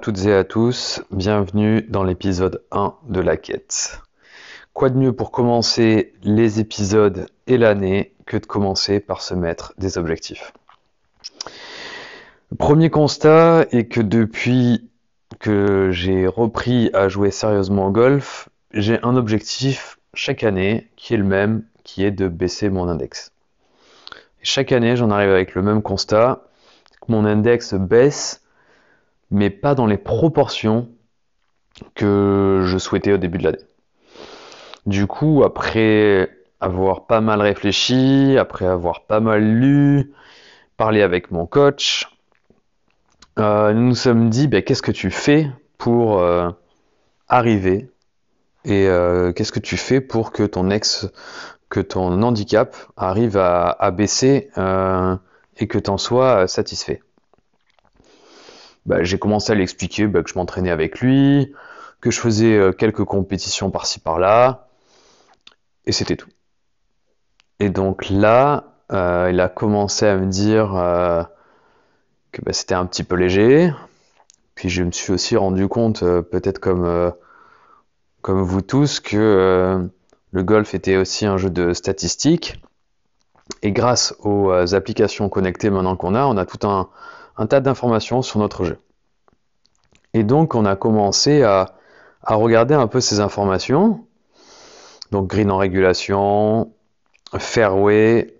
toutes et à tous, bienvenue dans l'épisode 1 de la quête. Quoi de mieux pour commencer les épisodes et l'année que de commencer par se mettre des objectifs? Premier constat est que depuis que j'ai repris à jouer sérieusement au golf, j'ai un objectif chaque année qui est le même, qui est de baisser mon index. chaque année, j'en arrive avec le même constat, que mon index baisse mais pas dans les proportions que je souhaitais au début de l'année. Du coup, après avoir pas mal réfléchi, après avoir pas mal lu, parlé avec mon coach, euh, nous nous sommes dit, ben, qu'est-ce que tu fais pour euh, arriver et euh, qu'est-ce que tu fais pour que ton ex, que ton handicap arrive à, à baisser et que tu en sois satisfait? Bah, j'ai commencé à l'expliquer bah, que je m'entraînais avec lui, que je faisais euh, quelques compétitions par-ci par-là, et c'était tout. Et donc là, euh, il a commencé à me dire euh, que bah, c'était un petit peu léger. Puis je me suis aussi rendu compte, peut-être comme, comme vous tous, que le golf était aussi un jeu de statistiques. Et grâce aux applications connectées maintenant qu'on a, on a tout un, un tas d'informations sur notre jeu. Et donc on a commencé à, regarder un peu ces informations. Donc green en régulation, fairway,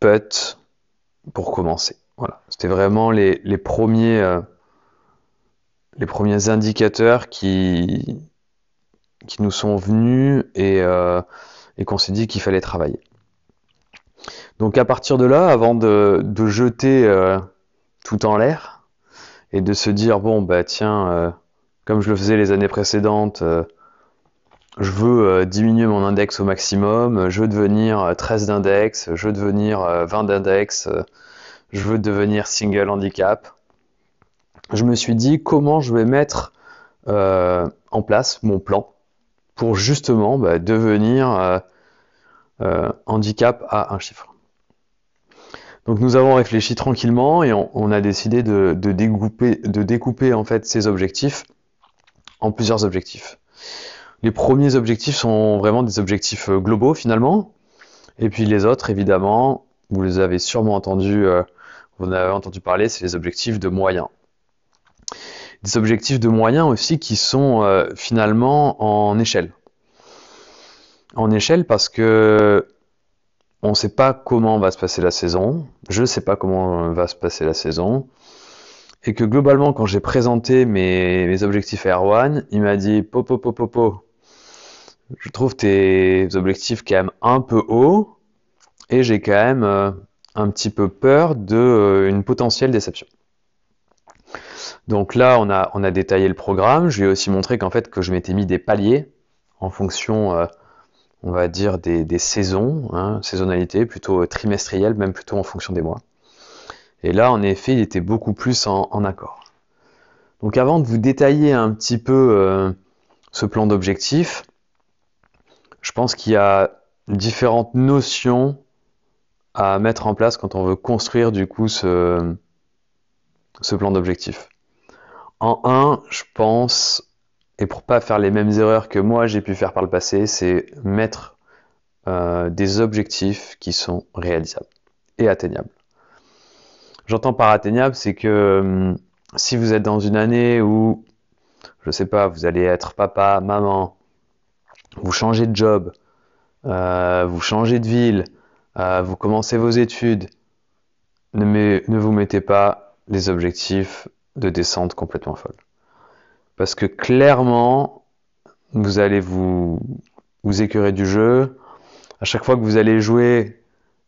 putt, pour commencer. Voilà, c'était vraiment les, premiers, euh, les premiers indicateurs qui, qui nous sont venus et, euh, et qu'on s'est dit qu'il fallait travailler. Donc à partir de là, avant de, jeter euh, tout en l'air et de se dire bon bah tiens euh, comme je le faisais les années précédentes euh, je veux euh, diminuer mon index au maximum je veux devenir 13 d'index je veux devenir 20 d'index je veux devenir single handicap. Je me suis dit comment je vais mettre en place mon plan pour justement bah, devenir handicap à un chiffre donc nous avons réfléchi tranquillement et on, a décidé de, découper, de découper en fait ces objectifs en plusieurs objectifs. Les premiers objectifs sont vraiment des objectifs euh, globaux finalement, et puis les autres évidemment, vous les avez sûrement entendu, euh, vous en avez entendu parler, c'est les objectifs de moyens. Des objectifs de moyens aussi qui sont euh, finalement en échelle. En échelle parce que on ne sait pas comment va se passer la saison, je ne sais pas comment va se passer la saison, et que globalement, quand j'ai présenté mes, objectifs à Erwan, il m'a dit Popo, je trouve tes objectifs quand même un peu hauts, et j'ai quand même euh, un petit peu peur d'une euh, potentielle déception. Donc là, on a, on a détaillé le programme. Je lui ai aussi montré qu'en fait, que je m'étais mis des paliers en fonction euh, on va dire, des, saisons, hein, saisonnalité, plutôt trimestrielle, même plutôt en fonction des mois. Et là, en effet, il était beaucoup plus en, accord. Donc avant de vous détailler un petit peu euh, ce plan d'objectif, je pense qu'il y a différentes notions à mettre en place quand on veut construire du coup ce, ce plan d'objectif. En un, je pense et pour pas faire les mêmes erreurs que moi j'ai pu faire par le passé, c'est mettre euh, des objectifs qui sont réalisables et atteignables. J'entends par atteignable, c'est que hum, si vous êtes dans une année où, je sais pas, vous allez être papa, maman, vous changez de job, euh, vous changez de ville, euh, vous commencez vos études, ne, vous mettez pas des objectifs de descente complètement folles. Parce que clairement, vous allez vous, vous écœurer du jeu. À chaque fois que vous allez jouer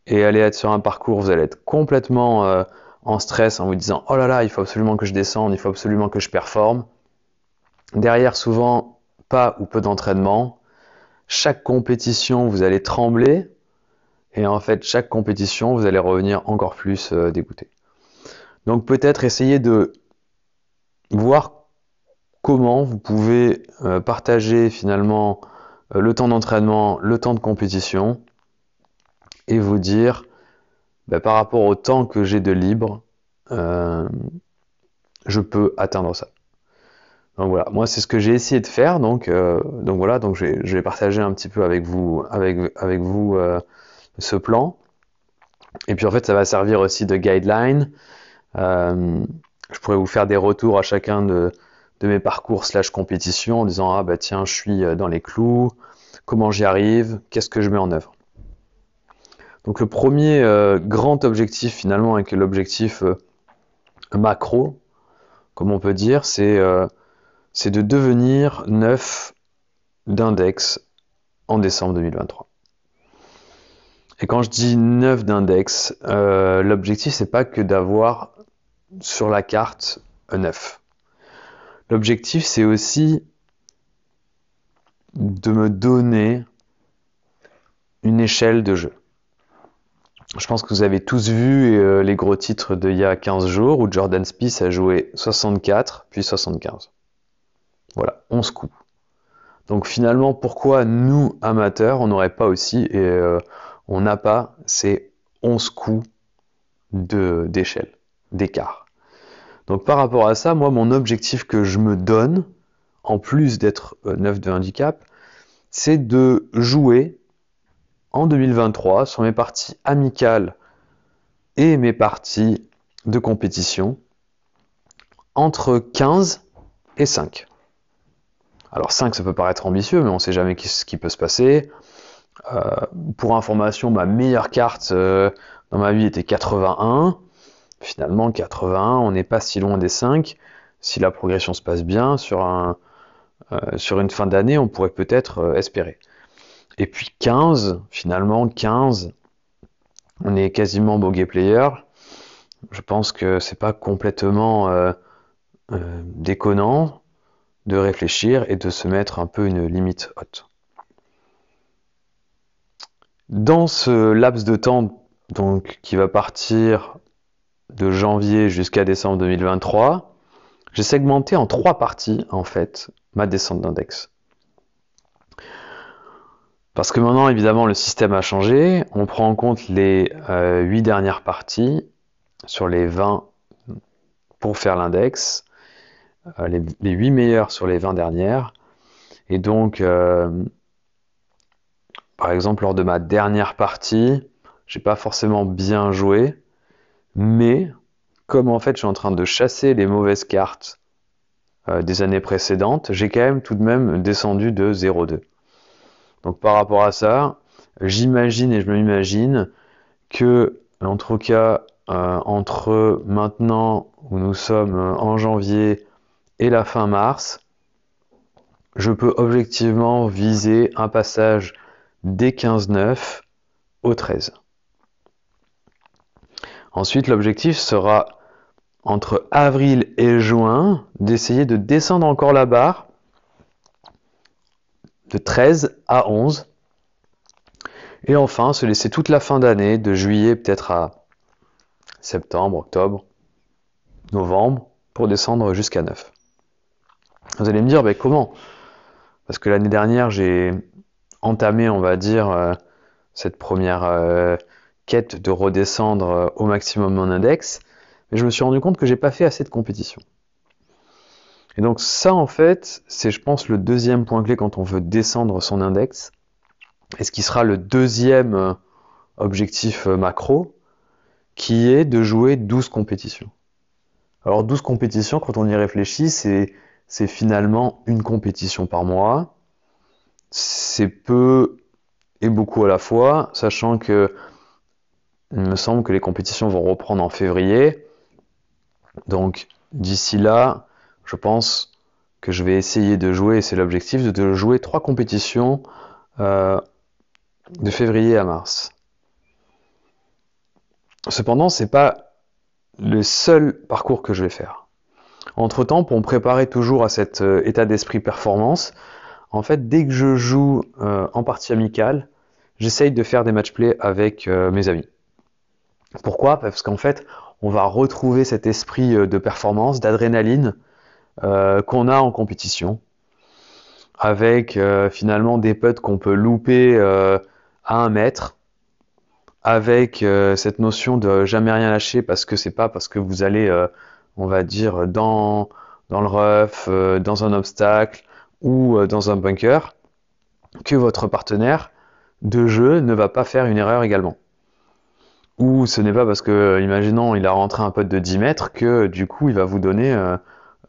et aller être sur un parcours, vous allez être complètement euh, en stress en vous disant Oh là là, il faut absolument que je descende, il faut absolument que je performe. Derrière, souvent, pas ou peu d'entraînement. Chaque compétition, vous allez trembler. Et en fait, chaque compétition, vous allez revenir encore plus euh, dégoûté. Donc peut-être essayer de voir comment vous pouvez euh, partager finalement euh, le temps d'entraînement, le temps de compétition, et vous dire, bah, par rapport au temps que j'ai de libre, euh, je peux atteindre ça. Donc voilà, moi c'est ce que j'ai essayé de faire, donc, voilà, donc je vais, partager un petit peu avec vous, ce plan. Et puis en fait, ça va servir aussi de guideline. Je pourrais vous faire des retours à chacun de, de mes parcours slash compétition en disant ah bah tiens, je suis dans les clous, comment j'y arrive, qu'est-ce que je mets en œuvre? Donc le premier grand objectif finalement, avec l'objectif macro, comme on peut dire, c'est de devenir neuf d'index en décembre 2023. Et quand je dis neuf d'index, euh, l'objectif c'est pas que d'avoir sur la carte un 9. L'objectif c'est aussi de me donner une échelle de jeu. Je pense que vous avez tous vu euh, les gros titres d'il y a 15 jours où Jordan Spieth a joué 64 puis 75. Voilà, 11 coups. Donc finalement, pourquoi nous, amateurs, on n'aurait pas aussi, et euh, on n'a pas ces 11 coups d'échelle, d'écart. Donc par rapport à ça, moi, mon objectif que je me donne, en plus d'être euh, neuf de handicap, c'est de jouer en 2023 sur mes parties amicales et mes parties de compétition entre 15 et 5. Alors 5, ça peut paraître ambitieux, mais on ne sait jamais ce qui peut se passer. Euh, pour information, ma meilleure carte euh, dans ma vie était 81. Finalement, 81, on n'est pas si loin des 5. Si la progression se passe bien, sur, un, euh, sur une fin d'année, on pourrait peut-être espérer. Et puis 15, finalement, 15, on est quasiment bogey player. Je pense que c'est pas complètement déconnant de réfléchir et de se mettre un peu une limite haute. Dans ce laps de temps donc qui va partir de janvier jusqu'à décembre 2023, j'ai segmenté en trois parties en fait ma descente d'index. Parce que maintenant évidemment le système a changé, on prend en compte les euh, huit dernières parties sur les 20 pour faire l'index euh, les, les, 8 meilleurs sur les 20 dernières. Et donc, euh, par exemple, lors de ma dernière partie, j'ai pas forcément bien joué, mais comme en fait je suis en train de chasser les mauvaises cartes euh, des années précédentes, j'ai quand même tout de même descendu de 0,2. Donc par rapport à ça, j'imagine et je m'imagine que, en tout cas, entre maintenant où nous sommes en janvier et la fin mars, je peux objectivement viser un passage des 15-9 au 13. Ensuite, l'objectif sera entre avril et juin d'essayer de descendre encore la barre de 13 à 11. Et enfin, se laisser toute la fin d'année, de juillet peut-être à septembre, octobre, novembre, pour descendre jusqu'à 9. Vous allez me dire, ben, comment? Parce que l'année dernière, j'ai entamé, on va dire, euh, cette première euh, quête de redescendre euh, au maximum mon index, mais je me suis rendu compte que j'ai pas fait assez de compétition. Et donc ça, en fait, c'est, je pense, le deuxième point clé quand on veut descendre son index, et ce qui sera le deuxième objectif macro, qui est de jouer 12 compétitions. Alors 12 compétitions, quand on y réfléchit, c'est finalement une compétition par mois. C'est peu et beaucoup à la fois, sachant que il me semble que les compétitions vont reprendre en février. Donc d'ici là, je pense que je vais essayer de jouer, c'est l'objectif, de jouer trois compétitions euh, de février à mars. Cependant, c'est pas le seul parcours que je vais faire. Entre-temps, pour me préparer toujours à cet euh, état d'esprit performance, en fait, dès que je joue euh, en partie amicale, j'essaye de faire des match play avec mes amis. Pourquoi? Parce qu'en fait, on va retrouver cet esprit de performance, d'adrénaline qu'on a en compétition, avec finalement des putts qu'on peut louper à un mètre, avec cette notion de jamais rien lâcher parce que c'est pas parce que vous allez on va dire, dans, dans le rough, euh, dans un obstacle ou euh, dans un bunker, que votre partenaire de jeu ne va pas faire une erreur également. Ou ce n'est pas parce que, imaginons, il a rentré un putt de 10 mètres que du coup il va vous donner euh,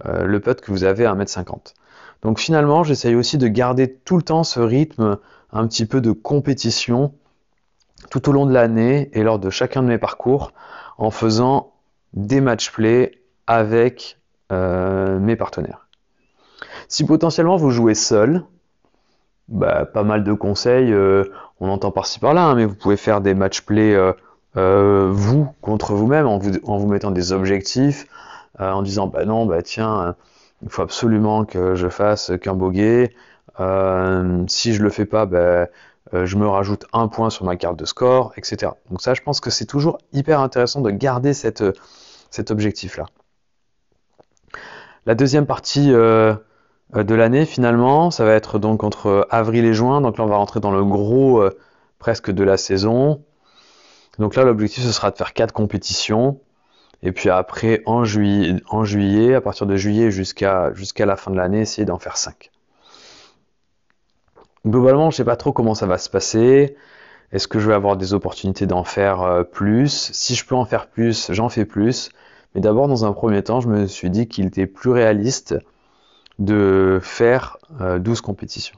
le putt que vous avez à 1m50. Donc finalement, j'essaye aussi de garder tout le temps ce rythme un petit peu de compétition tout au long de l'année et lors de chacun de mes parcours en faisant des match play avec euh, mes partenaires. Si potentiellement vous jouez seul, bah, pas mal de conseils, euh, on entend par-ci par-là, hein, mais vous pouvez faire des match play euh, vous contre vous-même en vous, mettant des objectifs, en disant bah non, bah tiens, il faut absolument que je fasse qu'un bogey. si je le fais pas, bah, je me rajoute un point sur ma carte de score, etc. Donc ça, je pense que c'est toujours hyper intéressant de garder cet objectif-là. La deuxième partie euh, de l'année, finalement, ça va être donc entre avril et juin. Donc là, on va rentrer dans le gros euh, presque de la saison. Donc là, l'objectif, ce sera de faire quatre compétitions. Et puis après, en juillet, à partir de juillet jusqu'à jusqu'à la fin de l'année, essayer d'en faire cinq. Globalement, je ne sais pas trop comment ça va se passer. Est-ce que je vais avoir des opportunités d'en faire euh, plus? Si je peux en faire plus, j'en fais plus. Mais d'abord, dans un premier temps, je me suis dit qu'il était plus réaliste de faire 12 euh, compétitions.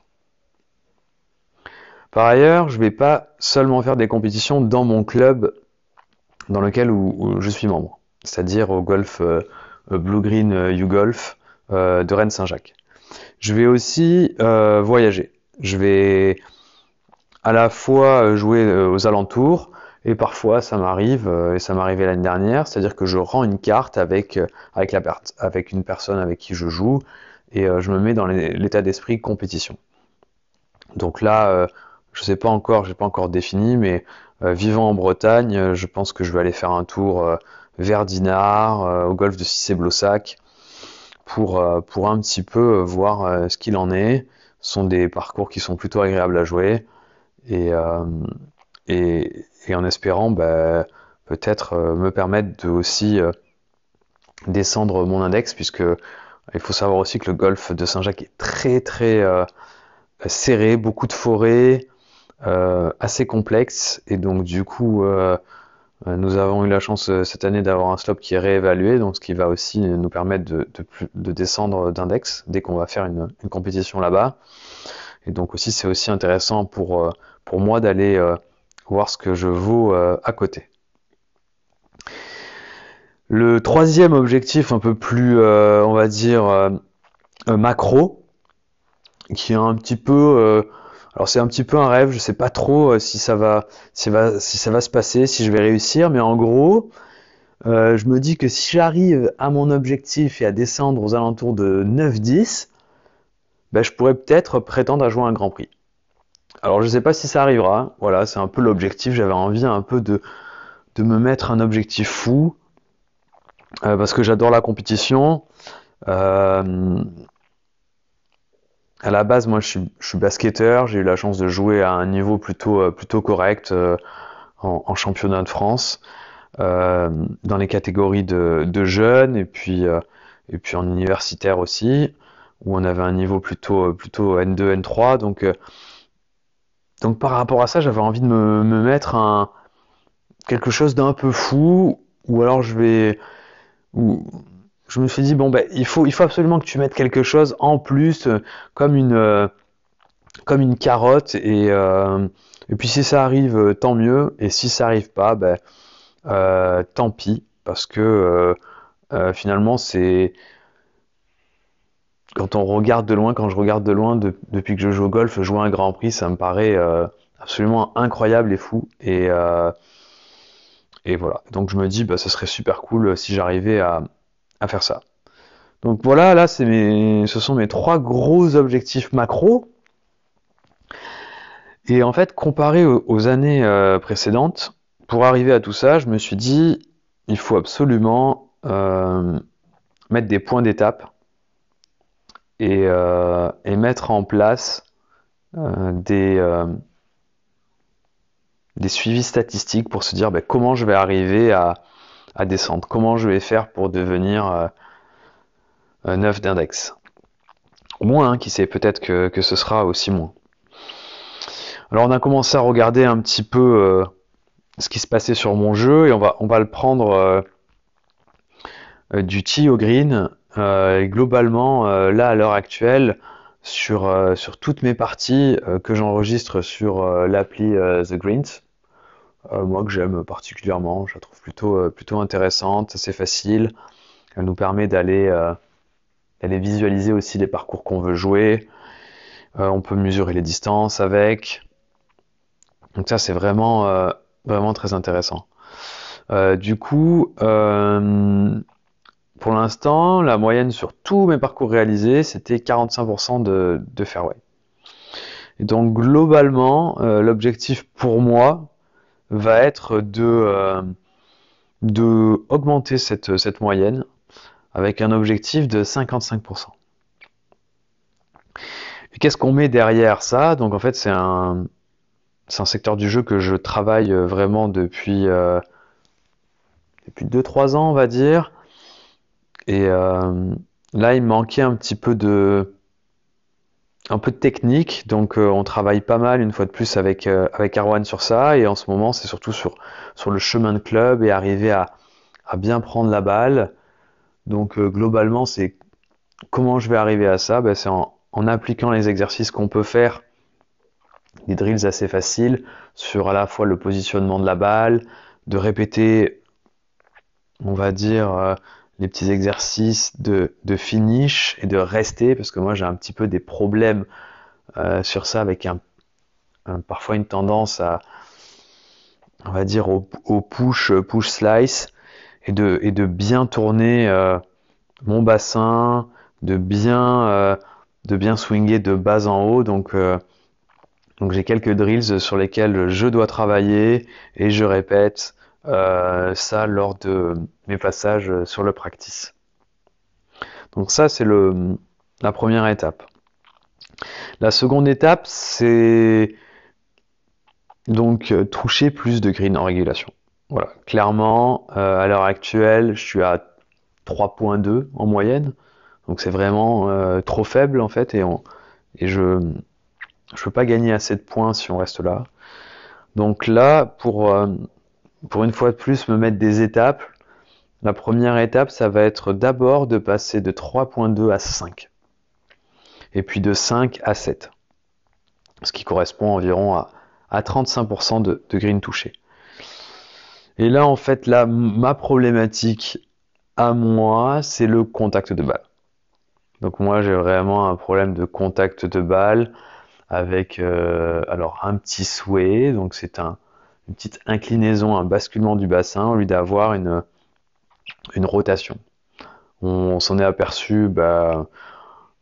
Par ailleurs, je ne vais pas seulement faire des compétitions dans mon club dans lequel je suis membre, c'est-à-dire au golf euh, Blue Green U Golf euh, de Rennes Saint-Jacques. Je vais aussi voyager. Je vais à la fois jouer aux alentours, et parfois, ça m'arrive, euh, et ça arrivé l'année dernière, c'est-à-dire que je rends une carte avec, euh, avec, une personne avec qui je joue, et euh, je me mets dans l'état d'esprit compétition. Donc là, je sais pas encore, j'ai pas encore défini, mais vivant en Bretagne, je pense que je vais aller faire un tour vers Dinard, au golfe de Cissé-Blossac, pour, pour un petit peu voir ce qu'il en est. Ce sont des parcours qui sont plutôt agréables à jouer. Et, et, en espérant bah, peut-être euh, me permettre de aussi euh, descendre mon index, puisque il faut savoir aussi que le golfe de Saint-Jacques est très très euh, serré, beaucoup de forêts, assez complexe, et donc du coup nous avons eu la chance cette année d'avoir un slope qui est réévalué, donc ce qui va aussi nous permettre de, de, descendre d'index dès qu'on va faire une, compétition là-bas. Et donc aussi c'est aussi intéressant pour, pour moi d'aller voir ce que je vaux euh, à côté. Le troisième objectif, un peu plus, euh, on va dire, euh, macro, qui est un petit peu, alors c'est un petit peu un rêve, je sais pas trop si ça va, si, ça va se passer, si je vais réussir, mais en gros, je me dis que si j'arrive à mon objectif et à descendre aux alentours de 9-10, ben, je pourrais peut-être prétendre à jouer un Grand Prix. Alors je sais pas si ça arrivera. Voilà, c'est un peu l'objectif. J'avais envie un peu de, me mettre un objectif fou. Euh, parce que j'adore la compétition. Euh, à la base, moi, je suis, basketteur. J'ai eu la chance de jouer à un niveau plutôt, euh, correct en, championnat de France, dans les catégories de, jeunes et puis, en universitaire aussi, où on avait un niveau plutôt, plutôt N2, N3. Donc par rapport à ça, j'avais envie de me, mettre un quelque chose d'un peu fou, ou alors je vais, je me suis dit bon ben il faut il faut absolument que tu mettes quelque chose en plus, euh, comme une euh, comme une carotte et euh, et puis si ça arrive tant mieux et si ça arrive pas ben tant pis parce que finalement c'est quand on regarde de loin, quand je regarde de loin depuis que je joue au golf, jouer un Grand Prix, ça me paraît absolument incroyable et fou. Et, voilà. Donc je me dis, bah, ce serait super cool si j'arrivais à, faire ça. Donc voilà, là, c'est mes, ce sont mes trois gros objectifs macro. Et en fait, comparé aux, années euh, précédentes, pour arriver à tout ça, je me suis dit, il faut absolument mettre des points d'étape euh, et, mettre en place euh, des, euh, des suivis statistiques pour se dire ben, comment je vais arriver à, à descendre. Comment je vais faire pour devenir 9 d'index? Moins, hein, qui sait, peut-être que, ce sera aussi moins. Alors on a commencé à regarder un petit peu ce qui se passait sur mon jeu et on va, on va le prendre du tee au green. globalement, là à l'heure actuelle, sur, euh, sur toutes mes parties euh, que j'enregistre sur euh, l'appli The Greens. Moi que j'aime particulièrement, je la trouve plutôt, plutôt intéressante, assez facile. Elle nous permet d'aller d'aller visualiser aussi les parcours qu'on veut jouer. on peut mesurer les distances avec. Donc ça c'est vraiment, vraiment très intéressant. du coup, pour l'instant, la moyenne sur tous mes parcours réalisés, c'était 45% de, fairway. Donc globalement, euh, l'objectif pour moi va être de, euh, augmenter cette, moyenne avec un objectif de 55%. Et qu'est-ce qu'on met derrière ça? Donc en fait, c'est un, un secteur du jeu que je travaille vraiment depuis, euh, depuis 2-3 ans, on va dire. Et euh, là, il manquait un petit peu de, un peu de technique. Donc, euh, on travaille pas mal une fois de plus avec euh, avec Arwan sur ça. Et en ce moment, c'est surtout sur le chemin de club et arriver à, bien prendre la balle. Donc, globalement, c'est comment je vais arriver à ça? Ben, C'est en appliquant les exercices qu'on peut faire, des drills assez faciles sur à la fois le positionnement de la balle, de répéter, on va dire les petits exercices de, finish et de rester, parce que moi j'ai un petit peu des problèmes euh, sur ça avec un, parfois une tendance à, on va dire, au, push, push slice, et de, bien tourner euh, mon bassin, de bien, euh, de bien swinger de bas en haut. Donc, donc j'ai quelques drills sur lesquels je dois travailler et je répète euh, ça lors de mes passages sur le practice. Donc ça, c'est la première étape. La seconde étape, c'est donc euh, toucher plus de green en régulation. Voilà, clairement, euh, à l'heure actuelle, je suis à 3.2 en moyenne, donc c'est vraiment trop faible en fait, et, et je ne peux pas gagner assez de points si on reste là. Donc là, pour pour une fois de plus me mettre des étapes. La première étape, ça va être d'abord de passer de 3.2 à 5. Et puis de 5 à 7. Ce qui correspond environ à, 35% de, green touché. Et là, en fait, là, ma problématique à moi, c'est le contact de balle. Donc moi, j'ai vraiment un problème de contact de balle avec euh, alors un petit souhait. Donc c'est un, une petite inclinaison, un basculement du bassin au lieu d'avoir une, une rotation. On, s'en est aperçu bah,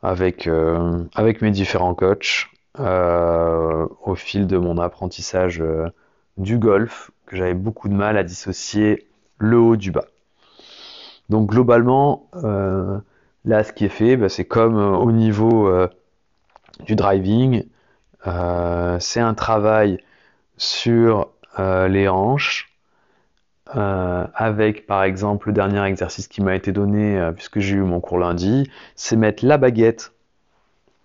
avec, euh, avec mes différents coachs euh, au fil de mon apprentissage euh, du golf que j'avais beaucoup de mal à dissocier le haut du bas. Donc globalement, là ce qui est fait, bah, c'est comme au niveau du driving, c'est un travail sur euh, les hanches, euh, avec par exemple le dernier exercice qui m'a été donné euh, puisque j'ai eu mon cours lundi, c'est mettre la baguette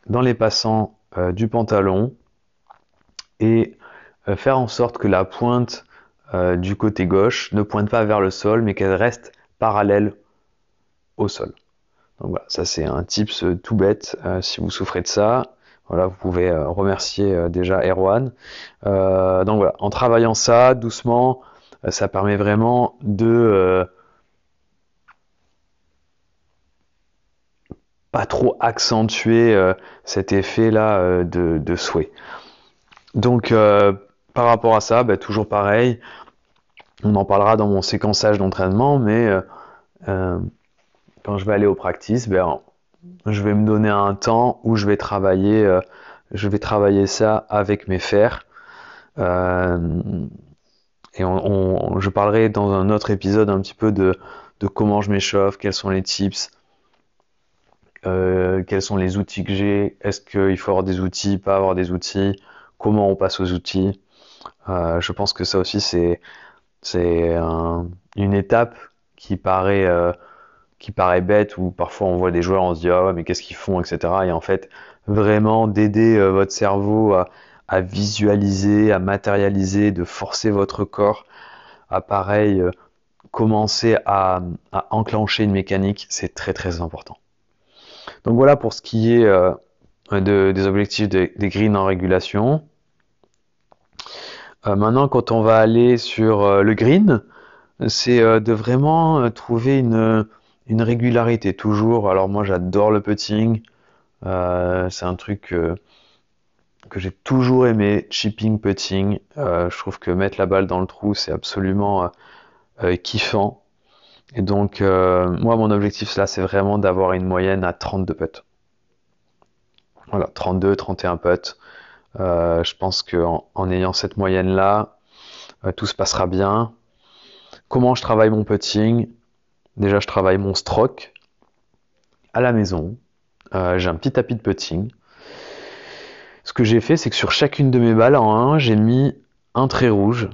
dans les passants du pantalon et faire en sorte que la pointe du côté gauche ne pointe pas vers le sol mais qu'elle reste parallèle au sol. Donc voilà, ça c'est un tips tout bête si vous souffrez de ça. Voilà, vous pouvez euh, remercier euh, déjà Erwan. Euh, donc voilà, en travaillant ça doucement, ça permet vraiment de pas trop accentuer cet effet là de, souhait. Donc par rapport à ça, bah, toujours pareil, on en parlera dans mon séquençage d'entraînement, mais quand je vais aller au practice, ben, je vais me donner un temps où je vais travailler, euh, je vais travailler ça avec mes fers. Euh, et je parlerai dans un autre épisode un petit peu de, comment je m'échauffe, quels sont les tips, euh, quels sont les outils que j'ai, est-ce qu'il faut avoir des outils, pas avoir des outils, comment on passe aux outils. je pense que ça aussi c'est c'est une étape qui paraît, qui paraît bête, ou parfois on voit des joueurs, on se dit ah ouais, mais qu'est-ce qu'ils font, etc. Et en fait, vraiment d'aider votre cerveau à, visualiser, à matérialiser, de forcer votre corps à pareil commencer à, enclencher une mécanique, c'est très très important. Donc voilà pour ce qui est euh, des objectifs des greens en régulation. Euh, maintenant, quand on va aller sur euh, le green, c'est de vraiment trouver une, une, régularité toujours. Alors moi, j'adore le putting. c'est un truc que j'ai toujours aimé, chipping, putting. je trouve que mettre la balle dans le trou, c'est absolument euh, kiffant. Et donc, euh, moi, mon objectif là, c'est vraiment d'avoir une moyenne à 32 putts. Voilà, 32, 31 putts. Euh, je pense qu'en en, ayant cette moyenne-là, tout se passera bien. Comment je travaille mon putting? Déjà, je travaille mon stroke à la maison. j'ai un petit tapis de putting. Ce que j'ai fait, c'est que sur chacune de mes balles en 1, j'ai mis un trait rouge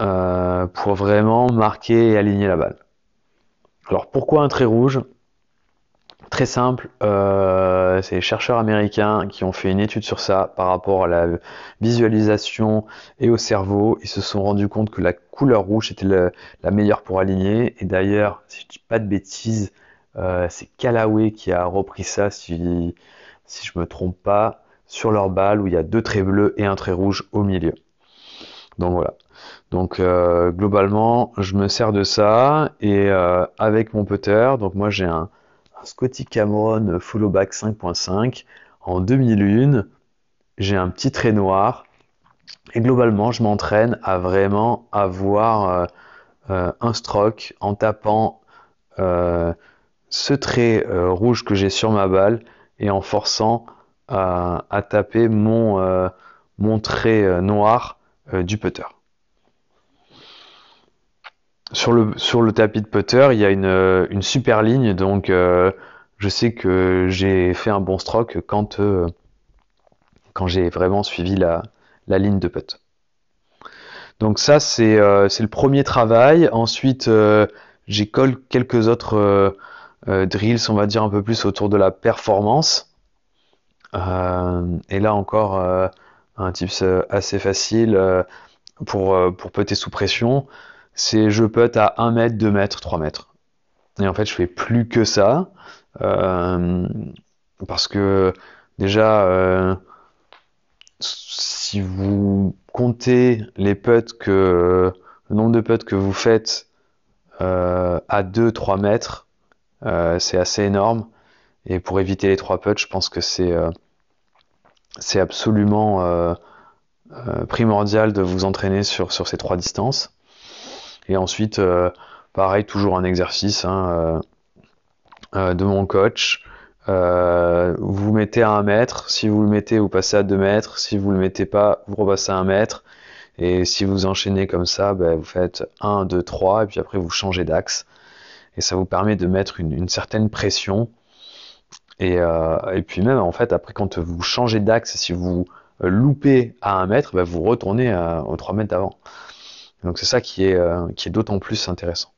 euh, pour vraiment marquer et aligner la balle. Alors pourquoi un trait rouge? Très simple, euh, c'est les chercheurs américains qui ont fait une étude sur ça par rapport à la visualisation et au cerveau. Ils se sont rendus compte que la couleur rouge était la meilleure pour aligner. Et d'ailleurs, si je dis pas de bêtises, euh, c'est Callaway qui a repris ça, si, si je me trompe pas, sur leur balle où il y a deux traits bleus et un trait rouge au milieu. Donc voilà. Donc euh, globalement, je me sers de ça et avec mon putter, donc moi j'ai un, Scotty Cameron Followback 5.5 en 2001, j'ai un petit trait noir et globalement je m'entraîne à vraiment avoir euh, un stroke en tapant ce trait rouge que j'ai sur ma balle et en forçant à, à taper mon, mon trait noir du putter. Sur le, tapis de putter, il y a une, euh, super ligne, donc euh, je sais que j'ai fait un bon stroke quand, euh, j'ai vraiment suivi la, ligne de putt. Donc ça, c'est le premier travail. Ensuite, j'ai collé quelques autres drills, on va dire un peu plus autour de la performance. et là encore, un tips assez facile pour, pour putter sous pression c'est je putt à 1 mètre, 2 mètres, 3 mètres. Et en fait, je fais plus que ça. Euh, parce que déjà, euh, si vous comptez les putts que le nombre de putts que vous faites euh, à 2-3 mètres, c'est assez énorme. Et pour éviter les 3 putts, je pense que c'est c'est absolument primordial de vous entraîner sur, sur ces trois distances. Et ensuite, euh, pareil, toujours un exercice hein, euh, euh, de mon coach. vous mettez à 1 mètre, si vous le mettez, vous passez à 2 mètres, si vous le mettez pas, vous repassez à 1 mètre. Et si vous enchaînez comme ça, ben, vous faites 1, 2, 3, et puis après vous changez d'axe. Et ça vous permet de mettre une, certaine pression. Et, et, puis même, en fait, après, quand vous changez d'axe, si vous loupez à 1 mètre, ben, vous retournez aux 3 mètres d'avant. Donc c'est ça qui est, euh, qui est d'autant plus intéressant.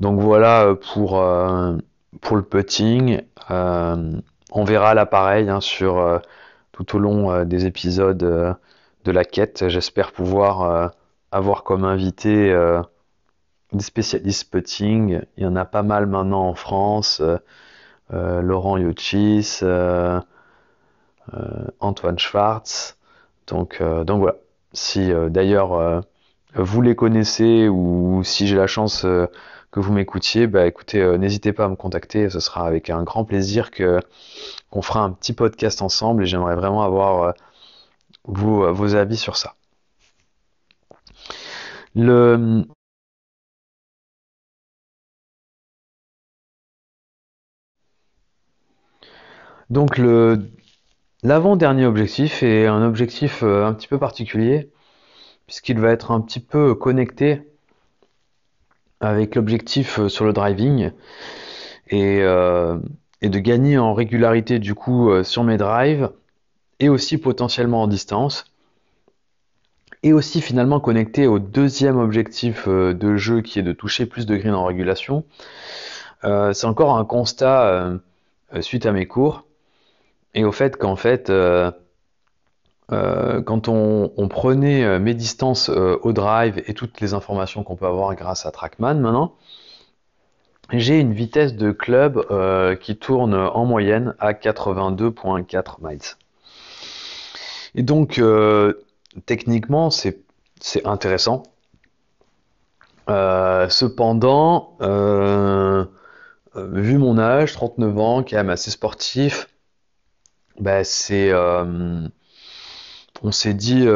Donc voilà euh, pour, euh, pour le putting. on verra l'appareil hein, sur tout au long des épisodes de la quête. J'espère pouvoir avoir comme invité des spécialistes putting. Il y en a pas mal maintenant en France. Laurent Yochis, Antoine Schwartz. Donc, donc voilà. Si euh, d'ailleurs euh, vous les connaissez ou si j'ai la chance euh, que vous m'écoutiez, bah écoutez, n'hésitez pas à me contacter, ce sera avec un grand plaisir que qu'on fera un petit podcast ensemble et j'aimerais vraiment avoir vos, vos avis sur ça. Le, donc le L'avant-dernier objectif est un objectif euh, un petit peu particulier, puisqu'il va être un petit peu connecté avec l'objectif euh, sur le driving et, euh, et, de gagner en régularité du coup sur mes drives et aussi potentiellement en distance. et aussi finalement connecté au deuxième objectif de jeu qui est de toucher plus de green en régulation. C'est encore un constat suite à mes cours et au fait qu'en fait, quand on, prenait mes distances au drive et toutes les informations qu'on peut avoir grâce à Trackman maintenant, j'ai une vitesse de club qui tourne en moyenne à 82.4 miles. Et donc, techniquement, c'est intéressant. Euh, cependant, euh, euh, vu mon âge, 39 ans, quand même assez sportif, bah, c'est, on s'est dit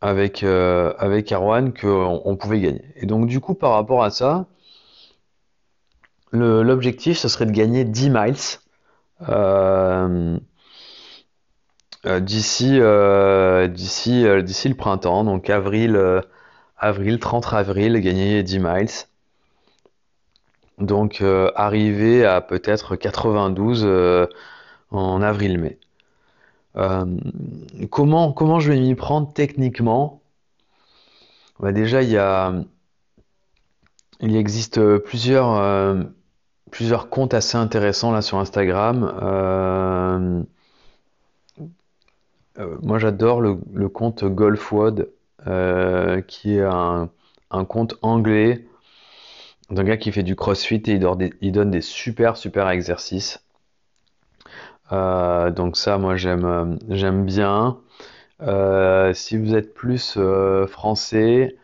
avec avec Erwan qu'on on pouvait gagner. Et donc du coup, par rapport à ça, l'objectif ce serait de gagner 10 miles. Euh, d'ici euh, d'ici euh, d'ici le printemps, donc avril avril 30 avril, gagner 10 miles. Donc arriver à peut-être 92 en avril-mai. comment comment je vais m'y prendre techniquement? Bah, déjà il y a il existe plusieurs plusieurs comptes assez intéressants là sur Instagram. Euh, moi, j'adore le, compte GolfWod, euh, qui est un, compte anglais d'un gars qui fait du crossfit et il, donne des super super exercices. Euh, donc ça, moi, j'aime j'aime bien. si vous êtes plus français,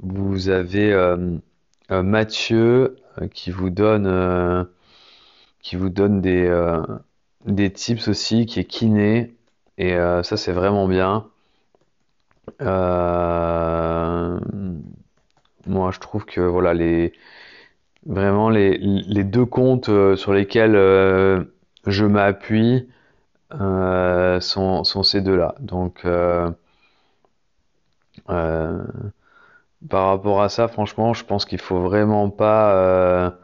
vous avez Mathieu qui vous donne qui vous donne des tips aussi, qui est kiné. Et euh, ça, c'est vraiment bien. Euh, moi, je trouve que voilà, les, vraiment les, deux comptes euh, sur lesquels je m'appuie sont, sont, ces deux-là. Donc, par rapport à ça, franchement, je pense qu'il faut vraiment pas,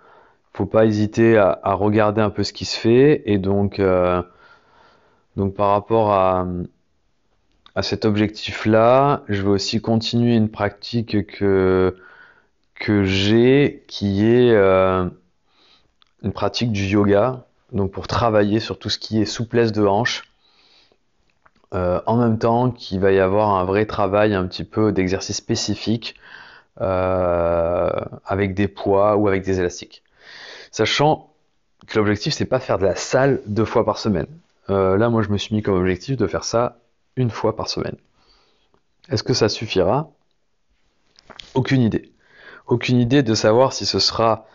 faut pas hésiter à, à, regarder un peu ce qui se fait. Et donc, donc par rapport à, à cet objectif-là, je vais aussi continuer une pratique que, que j'ai qui est euh, une pratique du yoga, donc pour travailler sur tout ce qui est souplesse de hanche. Euh, en même temps qu'il va y avoir un vrai travail un petit peu d'exercice spécifique euh, avec des poids ou avec des élastiques. Sachant que l'objectif c'est pas faire de la salle deux fois par semaine. Euh, là, moi, je me suis mis comme objectif de faire ça une fois par semaine. Est-ce que ça suffira? Aucune idée. Aucune idée de savoir si ce sera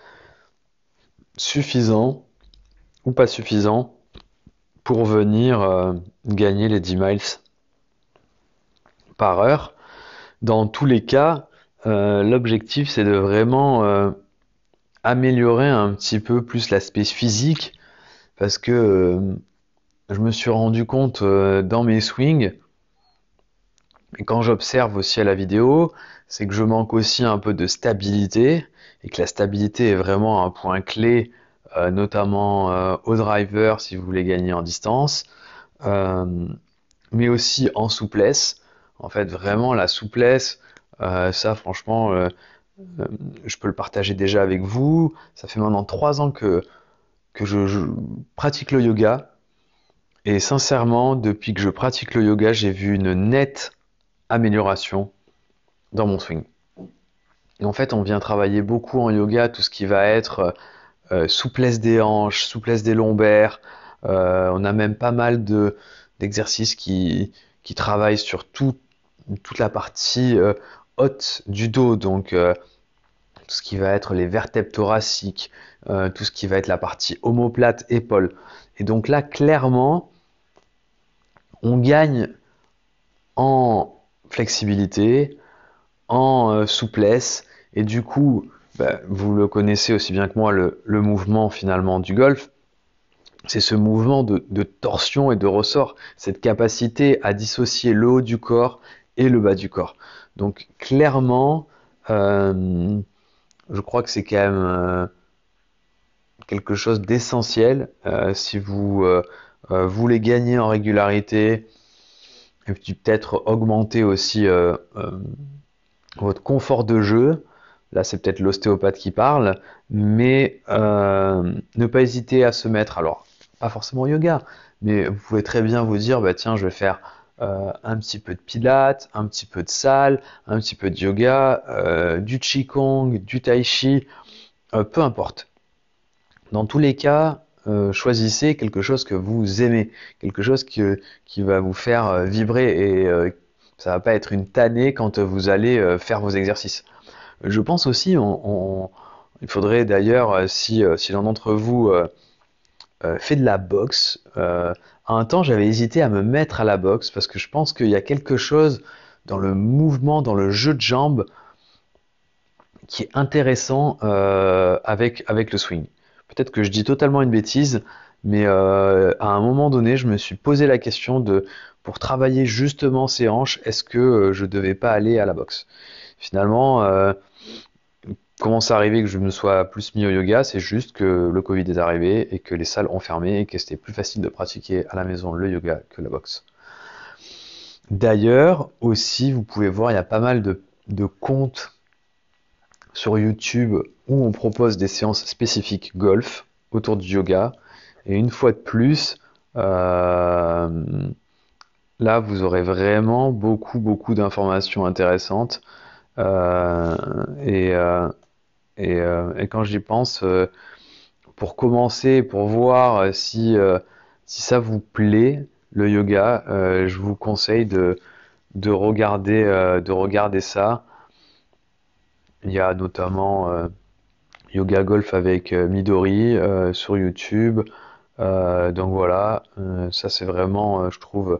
suffisant ou pas suffisant pour venir euh, gagner les 10 miles par heure. Dans tous les cas, euh, l'objectif c'est de vraiment améliorer un petit peu plus l'aspect physique parce que je me suis rendu compte euh, dans mes swings, et quand j'observe aussi à la vidéo, c'est que je manque aussi un peu de stabilité, et que la stabilité est vraiment un point clé, euh, notamment euh, au driver si vous voulez gagner en distance, mais aussi en souplesse. En fait, vraiment la souplesse, ça franchement, je peux le partager déjà avec vous. Ça fait maintenant trois ans que, que je pratique le yoga et sincèrement, depuis que je pratique le yoga, j'ai vu une nette amélioration dans mon swing. En fait, on vient travailler beaucoup en yoga tout ce qui va être euh, souplesse des hanches, souplesse des lombaires. Euh, on a même pas mal de d'exercices qui, travaillent sur tout, toute la partie euh, haute du dos, donc tout ce qui va être les vertèbres thoraciques, tout ce qui va être la partie omoplate, épaule. Et donc là, clairement, on gagne en flexibilité, en souplesse, et du coup, bah, vous le connaissez aussi bien que moi, le, mouvement finalement du golf, c'est ce mouvement de, torsion et de ressort, cette capacité à dissocier le haut du corps et le bas du corps. Donc clairement, euh, je crois que c'est quand même euh, quelque chose d'essentiel si vous voulez gagner en régularité, et puis peut-être augmenter aussi votre confort de jeu. Là, c'est peut-être l'ostéopathe qui parle, mais ne pas hésiter à se mettre, alors pas forcément yoga, mais vous pouvez très bien vous dire, bah tiens, je vais faire euh, un petit peu de pilates, un petit peu de salle, un petit peu de yoga, euh, du qigong, du tai chi, euh, peu importe. Dans tous les cas, choisissez quelque chose que vous aimez, quelque chose qui, qui va vous faire vibrer et ça va pas être une tannée quand vous allez faire vos exercices. Je pense aussi, il faudrait d'ailleurs, si, si l'un d'entre vous fait de la boxe, à un temps, j'avais hésité à me mettre à la boxe parce que je pense qu'il y a quelque chose dans le mouvement, dans le jeu de jambes qui est intéressant euh, avec, avec le swing. Peut-être que je dis totalement une bêtise, mais euh, à un moment donné, je me suis posé la question de, pour travailler justement ces hanches, est-ce que euh, je ne devais pas aller à la boxe? Finalement, comment c'est arrivé que je me sois plus mis au yoga C'est juste que le Covid est arrivé et que les salles ont fermé et que c'était plus facile de pratiquer à la maison le yoga que la boxe. D'ailleurs, aussi, vous pouvez voir, il y a pas mal de, comptes sur YouTube où on propose des séances spécifiques golf autour du yoga. Et une fois de plus, euh, là, vous aurez vraiment beaucoup, beaucoup d'informations intéressantes. Euh, euh, euh, et, quand j'y pense, euh, pour commencer, pour voir euh, si, si ça vous plaît, le yoga, je vous conseille de, de, regarder, de regarder ça. Il y a notamment Yoga Golf avec Midori sur YouTube. donc voilà, ça c'est vraiment, je trouve,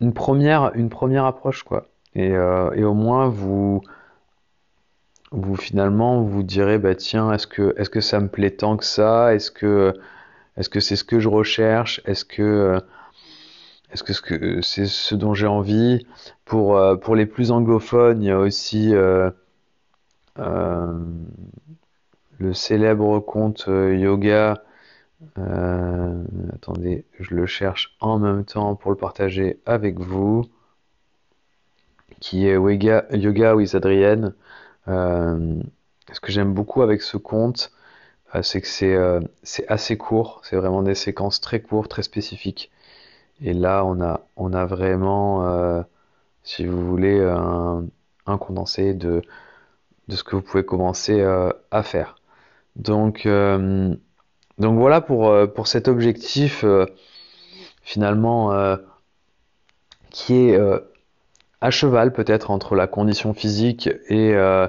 une première, une première approche quoi. Et, et au moins vous, vous finalement vous direz bah tiens est-ce que est-ce que ça me plaît tant que ça? Est-ce que est-ce que c'est ce que je recherche? Est-ce que est-ce que c'est ce dont j'ai envie? Pour euh, pour les plus anglophones il y a aussi euh, euh, le célèbre conte yoga. Attendez je le cherche en même temps pour le partager avec vous qui est Yoga, with Adrienne. euh, ce que j'aime beaucoup avec ce compte, euh, c'est que c'est euh, c'est assez court, c'est vraiment des séquences très courtes, très spécifiques. Et là, on a, vraiment, si vous voulez, un, condensé de, de ce que vous pouvez commencer à faire. Donc, donc voilà pour, pour cet objectif finalement qui est à cheval peut-être entre la condition physique et, euh,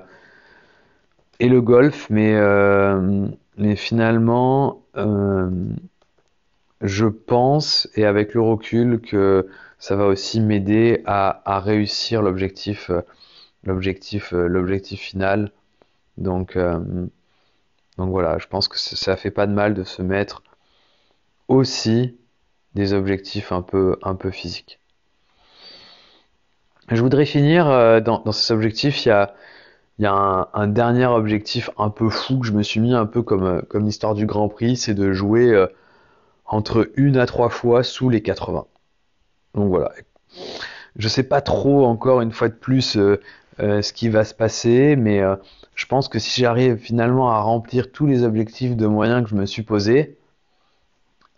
le golf, mais, euh, finalement, euh, je pense, et avec le recul, que ça va aussi m'aider à, réussir l'objectif, l'objectif, l'objectif final. Donc, donc voilà, je pense que ça fait pas de mal de se mettre aussi des objectifs un peu, un peu physiques. Je voudrais finir euh, dans, ces objectifs. Il y a, un, dernier objectif un peu fou que je me suis mis un peu comme, euh, l'histoire du Grand Prix, c'est de jouer euh, entre une à trois fois sous les 80. Donc voilà. Je sais pas trop encore une fois de plus ce qui va se passer, mais je pense que si j'arrive finalement à remplir tous les objectifs de moyens que je me suis posé,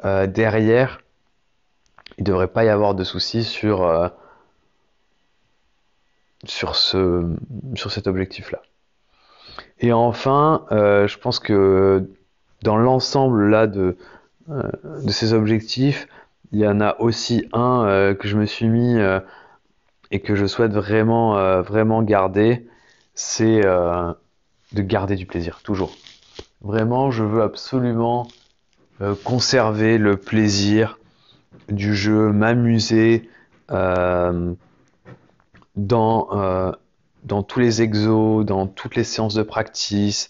derrière, il devrait pas y avoir de soucis sur sur, ce, sur cet objectif-là. Et enfin, euh, je pense que dans l'ensemble euh, de ces objectifs, il y en a aussi un euh, que je me suis mis et que je souhaite vraiment, vraiment garder, c'est de garder du plaisir, toujours. Vraiment, je veux absolument conserver le plaisir du jeu, m'amuser dans, euh, dans tous les exos, dans toutes les séances de practice,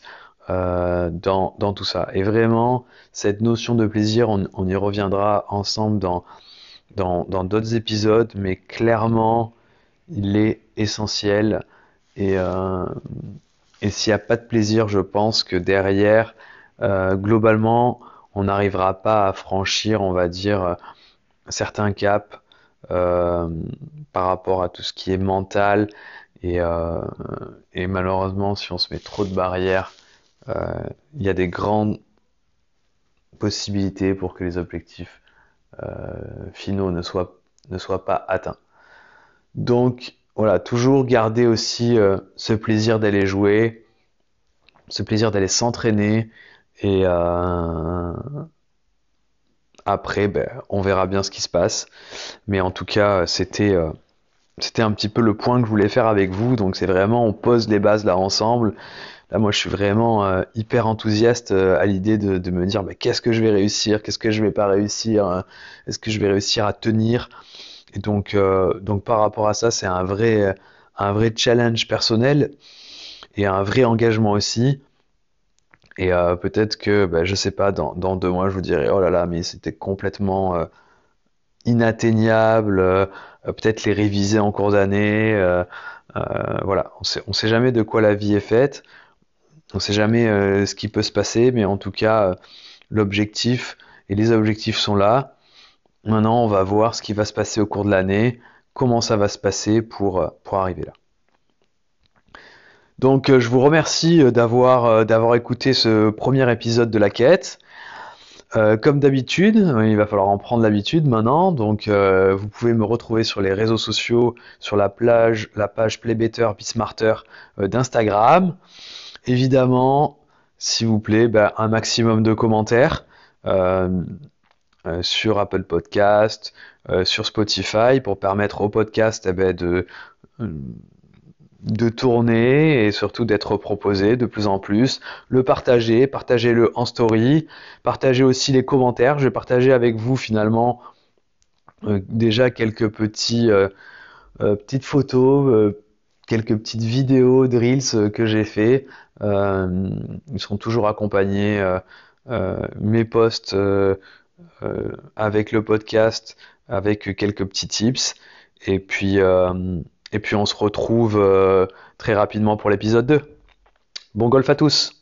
euh, dans, dans, tout ça. Et vraiment, cette notion de plaisir, on, on y reviendra ensemble dans dans d'autres épisodes, mais clairement, il est essentiel. Et, euh, et s'il n'y a pas de plaisir, je pense que derrière, euh, globalement, on n'arrivera pas à franchir, on va dire, certains caps par rapport à tout ce qui est mental. Et, et malheureusement, si on se met trop de barrières, il y a des grandes possibilités pour que les objectifs finaux ne soient, pas atteints. Donc voilà, toujours garder aussi ce plaisir d'aller jouer, ce plaisir d'aller s'entraîner et euh, après, ben, on verra bien ce qui se passe. Mais en tout cas, c'était euh, c'était un petit peu le point que je voulais faire avec vous. Donc c'est vraiment, on pose les bases là ensemble. Là, moi, je suis vraiment euh, hyper enthousiaste à l'idée de, me dire, ben, qu'est-ce que je vais réussir, qu'est-ce que je vais pas réussir, est-ce que je vais réussir à tenir? Et donc, donc par rapport à ça, c'est un vrai, un vrai challenge personnel et un vrai engagement aussi. Et euh, peut-être que, bah, je sais pas, dans, deux mois, je vous dirai, oh là là, mais c'était complètement euh, inatteignable, euh, peut-être les réviser en cours d'année. voilà, on sait, sait jamais de quoi la vie est faite, on sait jamais ce qui peut se passer, mais en tout cas, l'objectif et les objectifs sont là. Maintenant, on va voir ce qui va se passer au cours de l'année, comment ça va se passer pour, pour arriver là. Donc euh, je vous remercie euh, d'avoir euh, d'avoir écouté ce premier épisode de la quête. comme d'habitude, il va falloir en prendre l'habitude maintenant. Donc, vous pouvez me retrouver sur les réseaux sociaux, sur la plage, la page Playbetter Smarter d'Instagram. Évidemment, s'il vous plaît, ben, un maximum de commentaires sur Apple Podcast, sur Spotify, pour permettre au podcast eh ben, de de tourner et surtout d'être proposé de plus en plus, le partager, partagez-le en story, partagez aussi les commentaires, je vais partager avec vous finalement euh, déjà quelques petits euh, euh, petites photos, quelques petites vidéos de reels que j'ai fait. ils seront toujours accompagnés mes posts avec le podcast, avec quelques petits tips et puis et puis on se retrouve euh, très rapidement pour l'épisode 2. Bon golf à tous